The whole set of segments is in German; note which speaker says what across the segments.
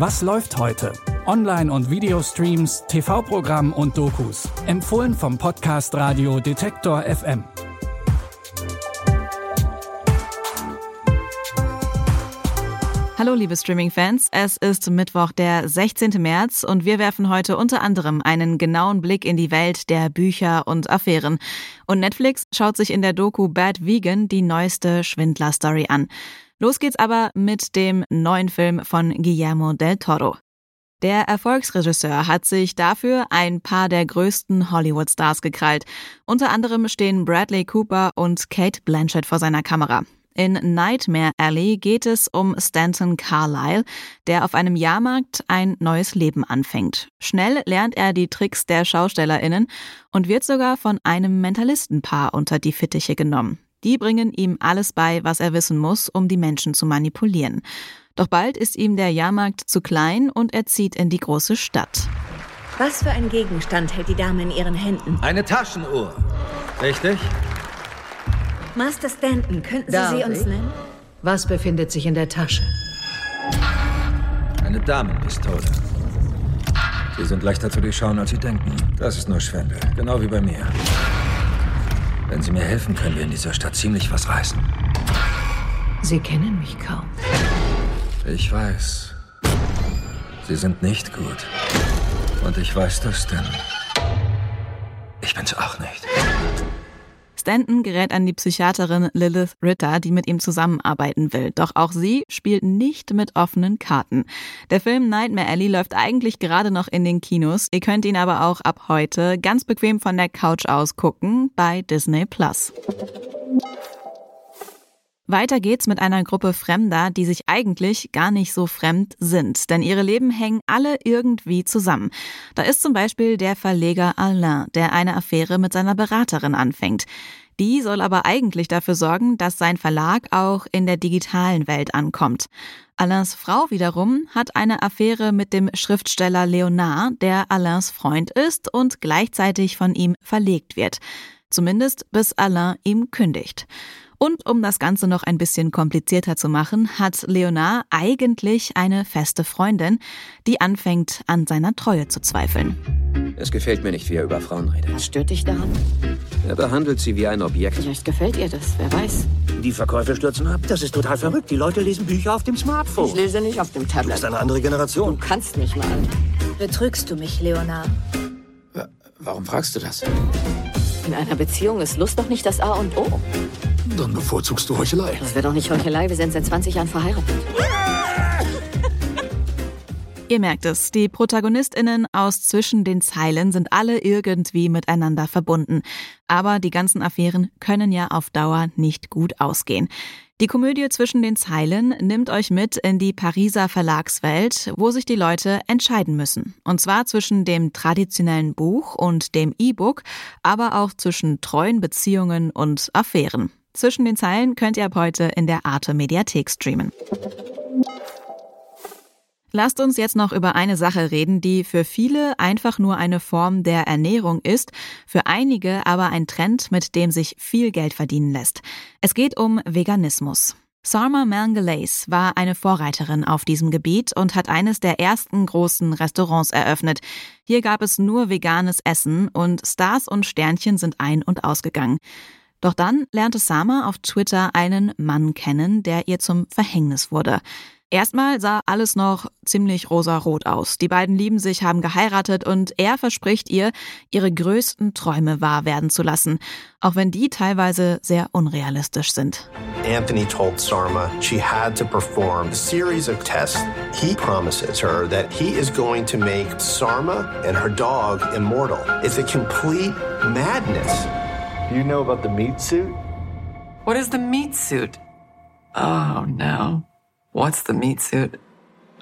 Speaker 1: Was läuft heute? Online- und Videostreams, TV-Programm und Dokus. Empfohlen vom Podcast Radio Detektor FM.
Speaker 2: Hallo liebe Streaming-Fans, es ist Mittwoch, der 16. März und wir werfen heute unter anderem einen genauen Blick in die Welt der Bücher und Affären. Und Netflix schaut sich in der Doku Bad Vegan die neueste Schwindler-Story an. Los geht's aber mit dem neuen Film von Guillermo del Toro. Der Erfolgsregisseur hat sich dafür ein paar der größten Hollywood-Stars gekrallt. Unter anderem stehen Bradley Cooper und Kate Blanchett vor seiner Kamera. In Nightmare Alley geht es um Stanton Carlyle, der auf einem Jahrmarkt ein neues Leben anfängt. Schnell lernt er die Tricks der SchaustellerInnen und wird sogar von einem Mentalistenpaar unter die Fittiche genommen. Die bringen ihm alles bei, was er wissen muss, um die Menschen zu manipulieren. Doch bald ist ihm der Jahrmarkt zu klein und er zieht in die große Stadt.
Speaker 3: Was für ein Gegenstand hält die Dame in ihren Händen?
Speaker 4: Eine Taschenuhr. Richtig?
Speaker 3: Master Stanton, könnten Sie
Speaker 5: Darf
Speaker 3: sie uns
Speaker 5: ich?
Speaker 3: nennen?
Speaker 5: Was befindet sich in der Tasche?
Speaker 4: Eine Damenpistole. Sie sind leichter zu durchschauen, als Sie denken. Das ist nur Schwindel. Genau wie bei mir. Wenn Sie mir helfen, können wir in dieser Stadt ziemlich was reißen.
Speaker 5: Sie kennen mich kaum.
Speaker 4: Ich weiß. Sie sind nicht gut. Und ich weiß das, denn ich bin's auch nicht.
Speaker 2: Stanton gerät an die Psychiaterin Lilith Ritter, die mit ihm zusammenarbeiten will. Doch auch sie spielt nicht mit offenen Karten. Der Film Nightmare Alley läuft eigentlich gerade noch in den Kinos. Ihr könnt ihn aber auch ab heute ganz bequem von der Couch aus gucken bei Disney Plus. Weiter geht's mit einer Gruppe Fremder, die sich eigentlich gar nicht so fremd sind, denn ihre Leben hängen alle irgendwie zusammen. Da ist zum Beispiel der Verleger Alain, der eine Affäre mit seiner Beraterin anfängt. Die soll aber eigentlich dafür sorgen, dass sein Verlag auch in der digitalen Welt ankommt. Alains Frau wiederum hat eine Affäre mit dem Schriftsteller Leonard, der Alains Freund ist und gleichzeitig von ihm verlegt wird. Zumindest bis Alain ihm kündigt. Und um das Ganze noch ein bisschen komplizierter zu machen, hat Leonard eigentlich eine feste Freundin, die anfängt an seiner Treue zu zweifeln.
Speaker 6: Es gefällt mir nicht, wie er über Frauen redet.
Speaker 7: Was stört dich daran?
Speaker 6: Er behandelt sie wie ein Objekt.
Speaker 7: Vielleicht gefällt ihr das, wer weiß.
Speaker 8: Die Verkäufe stürzen ab. Das ist total verrückt. Die Leute lesen Bücher auf dem Smartphone.
Speaker 7: Ich lese nicht auf dem
Speaker 8: Das
Speaker 7: Tablet.
Speaker 8: ist eine andere
Speaker 7: Du
Speaker 8: Generation.
Speaker 7: kannst nicht mal.
Speaker 3: Betrügst du mich, Leonard?
Speaker 6: Warum fragst du das?
Speaker 7: In einer Beziehung ist Lust doch nicht das A und O.
Speaker 8: Dann bevorzugst du Heuchelei.
Speaker 7: Das wäre doch nicht Heuchelei, wir sind seit 20 Jahren verheiratet.
Speaker 2: Ihr merkt es, die Protagonistinnen aus zwischen den Zeilen sind alle irgendwie miteinander verbunden. Aber die ganzen Affären können ja auf Dauer nicht gut ausgehen. Die Komödie zwischen den Zeilen nimmt euch mit in die Pariser Verlagswelt, wo sich die Leute entscheiden müssen. Und zwar zwischen dem traditionellen Buch und dem E-Book, aber auch zwischen treuen Beziehungen und Affären. Zwischen den Zeilen könnt ihr ab heute in der Arte Mediathek streamen. Lasst uns jetzt noch über eine Sache reden, die für viele einfach nur eine Form der Ernährung ist, für einige aber ein Trend, mit dem sich viel Geld verdienen lässt. Es geht um Veganismus. Sarma Mangalays war eine Vorreiterin auf diesem Gebiet und hat eines der ersten großen Restaurants eröffnet. Hier gab es nur veganes Essen und Stars und Sternchen sind ein- und ausgegangen. Doch dann lernte Sama auf Twitter einen Mann kennen, der ihr zum Verhängnis wurde. Erstmal sah alles noch ziemlich rosarot aus. Die beiden lieben sich, haben geheiratet und er verspricht ihr, ihre größten Träume wahr werden zu lassen, auch wenn die teilweise sehr unrealistisch sind.
Speaker 9: Anthony told Sarma she had to perform a series of tests. He promises her that he is going to make Sarma and her dog immortal. It's a complete madness.
Speaker 10: You know about the meat suit?
Speaker 11: What is the meat suit? Oh no. What's the meat suit?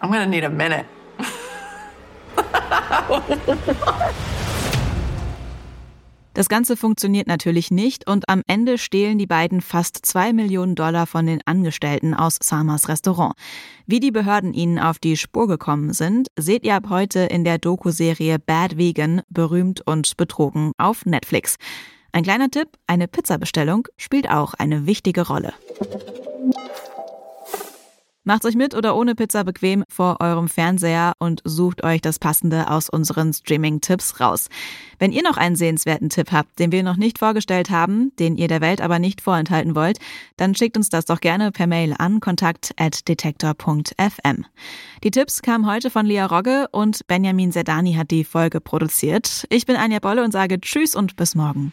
Speaker 11: I'm gonna need a minute.
Speaker 2: Das Ganze funktioniert natürlich nicht und am Ende stehlen die beiden fast zwei Millionen Dollar von den Angestellten aus Samas Restaurant. Wie die Behörden ihnen auf die Spur gekommen sind, seht ihr ab heute in der Doku-Serie Bad Vegan, berühmt und betrogen auf Netflix. Ein kleiner Tipp, eine Pizzabestellung spielt auch eine wichtige Rolle. Macht's euch mit oder ohne Pizza bequem vor eurem Fernseher und sucht euch das Passende aus unseren Streaming-Tipps raus. Wenn ihr noch einen sehenswerten Tipp habt, den wir noch nicht vorgestellt haben, den ihr der Welt aber nicht vorenthalten wollt, dann schickt uns das doch gerne per Mail an kontakt.detektor.fm. Die Tipps kamen heute von Lia Rogge und Benjamin Sedani hat die Folge produziert. Ich bin Anja Bolle und sage Tschüss und bis morgen.